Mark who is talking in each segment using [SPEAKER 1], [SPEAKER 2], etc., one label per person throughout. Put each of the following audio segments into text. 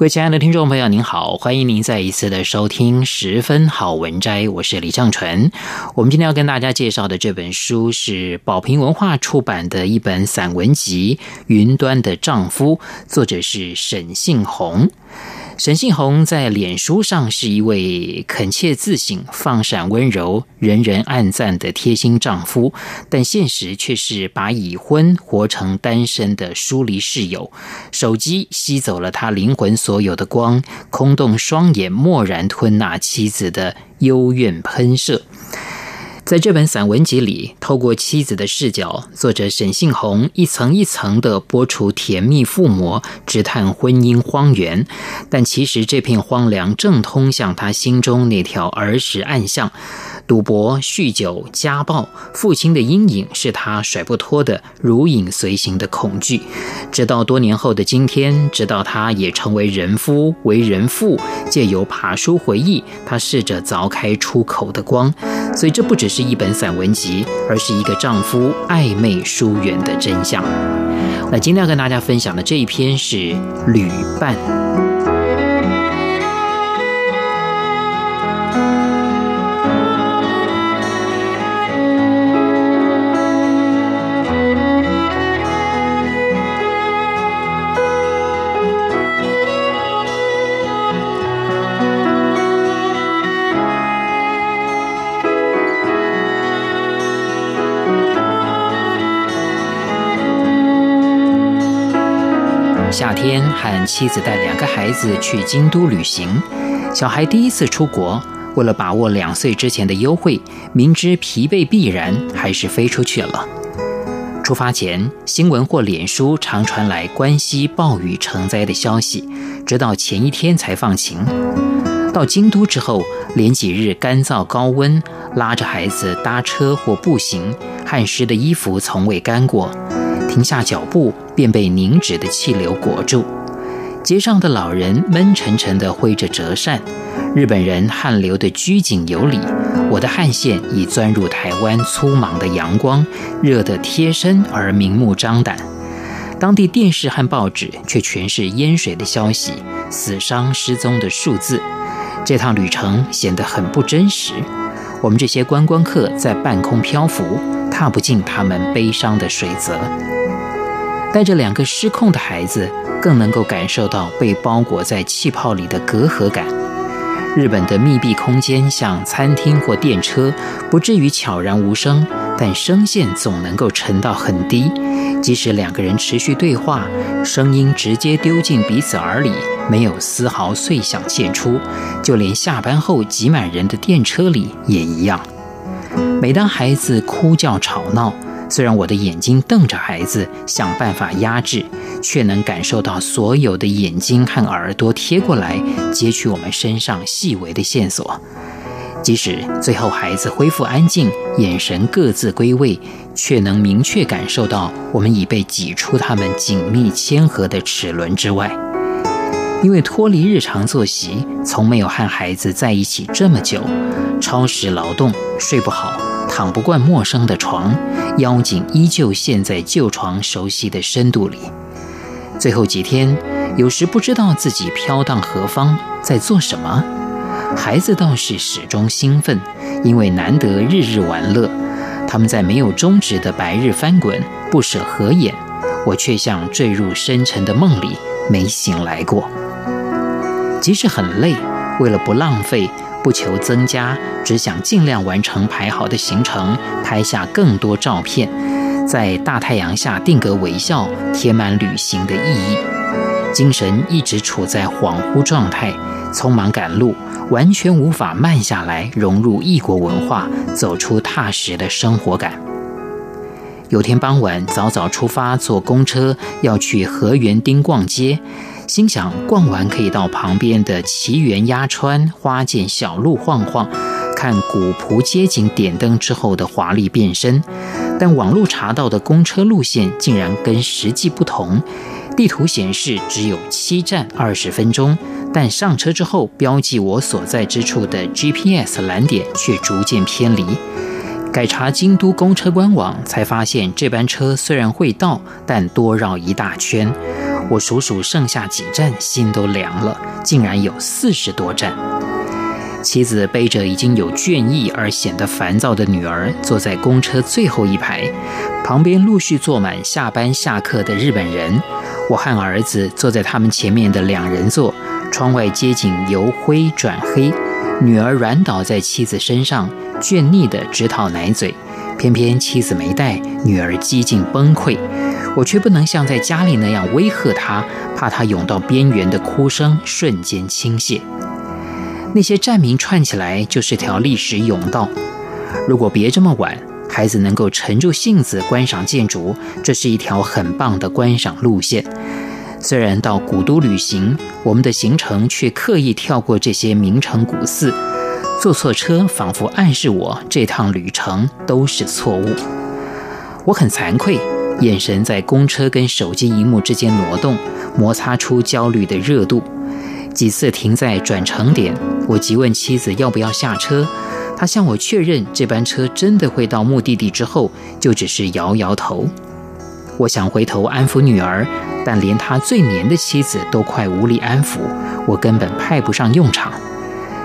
[SPEAKER 1] 各位亲爱的听众朋友，您好，欢迎您再一次的收听《十分好文摘》，我是李尚纯。我们今天要跟大家介绍的这本书是宝瓶文化出版的一本散文集《云端的丈夫》，作者是沈信宏。沈信宏在脸书上是一位恳切自省、放闪温柔、人人暗赞的贴心丈夫，但现实却是把已婚活成单身的疏离室友。手机吸走了他灵魂所有的光，空洞双眼默然吞纳妻子的幽怨喷射。在这本散文集里，透过妻子的视角，作者沈杏红一层一层的剥除甜蜜附魔，直探婚姻荒原。但其实这片荒凉正通向他心中那条儿时暗巷。赌博、酗酒、家暴，父亲的阴影是他甩不脱的如影随形的恐惧。直到多年后的今天，直到他也成为人夫、为人父，借由爬书回忆，他试着凿开出口的光。所以，这不只是一本散文集，而是一个丈夫暧昧疏远的真相。那今天要跟大家分享的这一篇是《旅伴》。夏天和妻子带两个孩子去京都旅行，小孩第一次出国，为了把握两岁之前的优惠，明知疲惫必然，还是飞出去了。出发前，新闻或脸书常传来关西暴雨成灾的消息，直到前一天才放晴。到京都之后，连几日干燥高温，拉着孩子搭车或步行，汗湿的衣服从未干过。停下脚步，便被凝脂的气流裹住。街上的老人闷沉沉地挥着折扇，日本人汗流得拘谨有礼。我的汗腺已钻入台湾粗莽的阳光，热得贴身而明目张胆。当地电视和报纸却全是淹水的消息，死伤失踪的数字。这趟旅程显得很不真实。我们这些观光客在半空漂浮，踏不进他们悲伤的水泽。带着两个失控的孩子，更能够感受到被包裹在气泡里的隔阂感。日本的密闭空间像餐厅或电车，不至于悄然无声，但声线总能够沉到很低。即使两个人持续对话，声音直接丢进彼此耳里，没有丝毫碎响现出。就连下班后挤满人的电车里也一样。每当孩子哭叫吵闹，虽然我的眼睛瞪着孩子，想办法压制，却能感受到所有的眼睛和耳朵贴过来，截取我们身上细微的线索。即使最后孩子恢复安静，眼神各自归位，却能明确感受到我们已被挤出他们紧密牵合的齿轮之外。因为脱离日常作息，从没有和孩子在一起这么久，超时劳动，睡不好。躺不惯陌生的床，腰颈依旧陷在旧床熟悉的深度里。最后几天，有时不知道自己飘荡何方，在做什么。孩子倒是始终兴奋，因为难得日日玩乐。他们在没有终止的白日翻滚，不舍合眼。我却像坠入深沉的梦里，没醒来过。即使很累，为了不浪费。不求增加，只想尽量完成排好的行程，拍下更多照片，在大太阳下定格微笑，填满旅行的意义。精神一直处在恍惚状态，匆忙赶路，完全无法慢下来，融入异国文化，走出踏实的生活感。有天傍晚，早早出发，坐公车要去河园町逛街，心想逛完可以到旁边的奇缘鸭川花见小路晃晃，看古朴街景点灯之后的华丽变身。但网路查到的公车路线竟然跟实际不同，地图显示只有七站二十分钟，但上车之后标记我所在之处的 GPS 蓝点却逐渐偏离。改查京都公车官网，才发现这班车虽然会到，但多绕一大圈。我数数剩下几站，心都凉了，竟然有四十多站。妻子背着已经有倦意而显得烦躁的女儿，坐在公车最后一排，旁边陆续坐满下班下课的日本人。我和儿子坐在他们前面的两人座，窗外街景由灰转黑。女儿软倒在妻子身上，倦腻地直讨奶嘴，偏偏妻子没带，女儿几近崩溃，我却不能像在家里那样威吓他，怕他涌到边缘的哭声瞬间倾泻。那些站名串起来就是条历史甬道。如果别这么晚，孩子能够沉住性子观赏建筑，这是一条很棒的观赏路线。虽然到古都旅行，我们的行程却刻意跳过这些名城古寺，坐错车仿佛暗示我这趟旅程都是错误。我很惭愧，眼神在公车跟手机荧幕之间挪动，摩擦出焦虑的热度。几次停在转乘点，我急问妻子要不要下车，她向我确认这班车真的会到目的地之后，就只是摇摇头。我想回头安抚女儿。但连他最黏的妻子都快无力安抚，我根本派不上用场。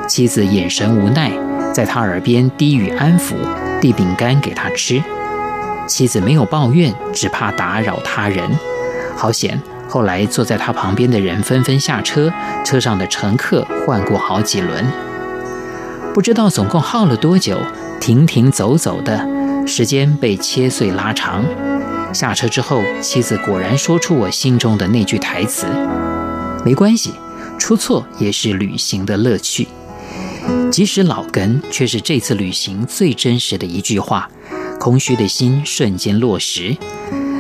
[SPEAKER 1] 妻子眼神无奈，在他耳边低语安抚，递饼干给他吃。妻子没有抱怨，只怕打扰他人。好险，后来坐在他旁边的人纷纷下车，车上的乘客换过好几轮。不知道总共耗了多久，停停走走的时间被切碎拉长。下车之后，妻子果然说出我心中的那句台词：“没关系，出错也是旅行的乐趣。”即使老梗，却是这次旅行最真实的一句话。空虚的心瞬间落实。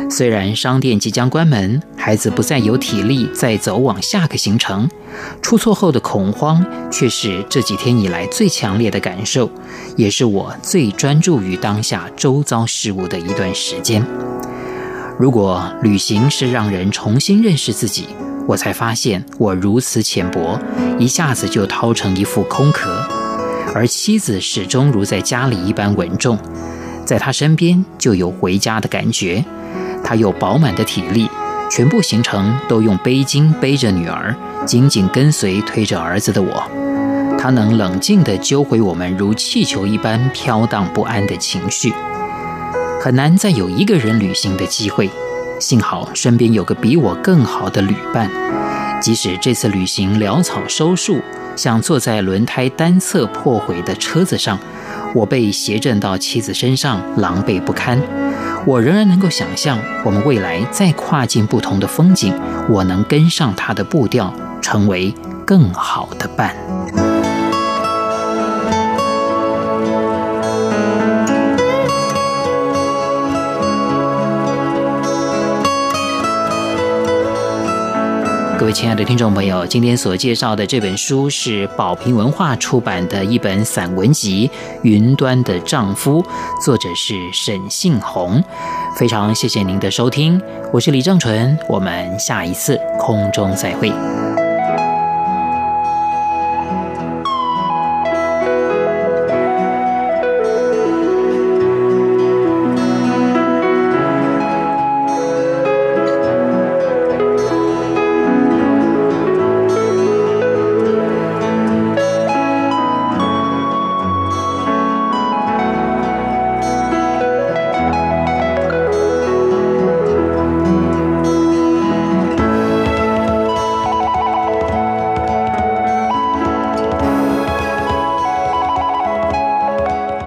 [SPEAKER 1] 虽然商店即将关门，孩子不再有体力再走往下个行程，出错后的恐慌却是这几天以来最强烈的感受，也是我最专注于当下周遭事物的一段时间。如果旅行是让人重新认识自己，我才发现我如此浅薄，一下子就掏成一副空壳。而妻子始终如在家里一般稳重，在他身边就有回家的感觉。他有饱满的体力，全部行程都用背巾背着女儿，紧紧跟随推着儿子的我。他能冷静地揪回我们如气球一般飘荡不安的情绪。很难再有一个人旅行的机会，幸好身边有个比我更好的旅伴。即使这次旅行潦草收束，像坐在轮胎单侧破毁的车子上，我被斜正到妻子身上，狼狈不堪。我仍然能够想象，我们未来再跨进不同的风景，我能跟上他的步调，成为更好的伴。各位亲爱的听众朋友，今天所介绍的这本书是宝瓶文化出版的一本散文集《云端的丈夫》，作者是沈信宏。非常谢谢您的收听，我是李正淳，我们下一次空中再会。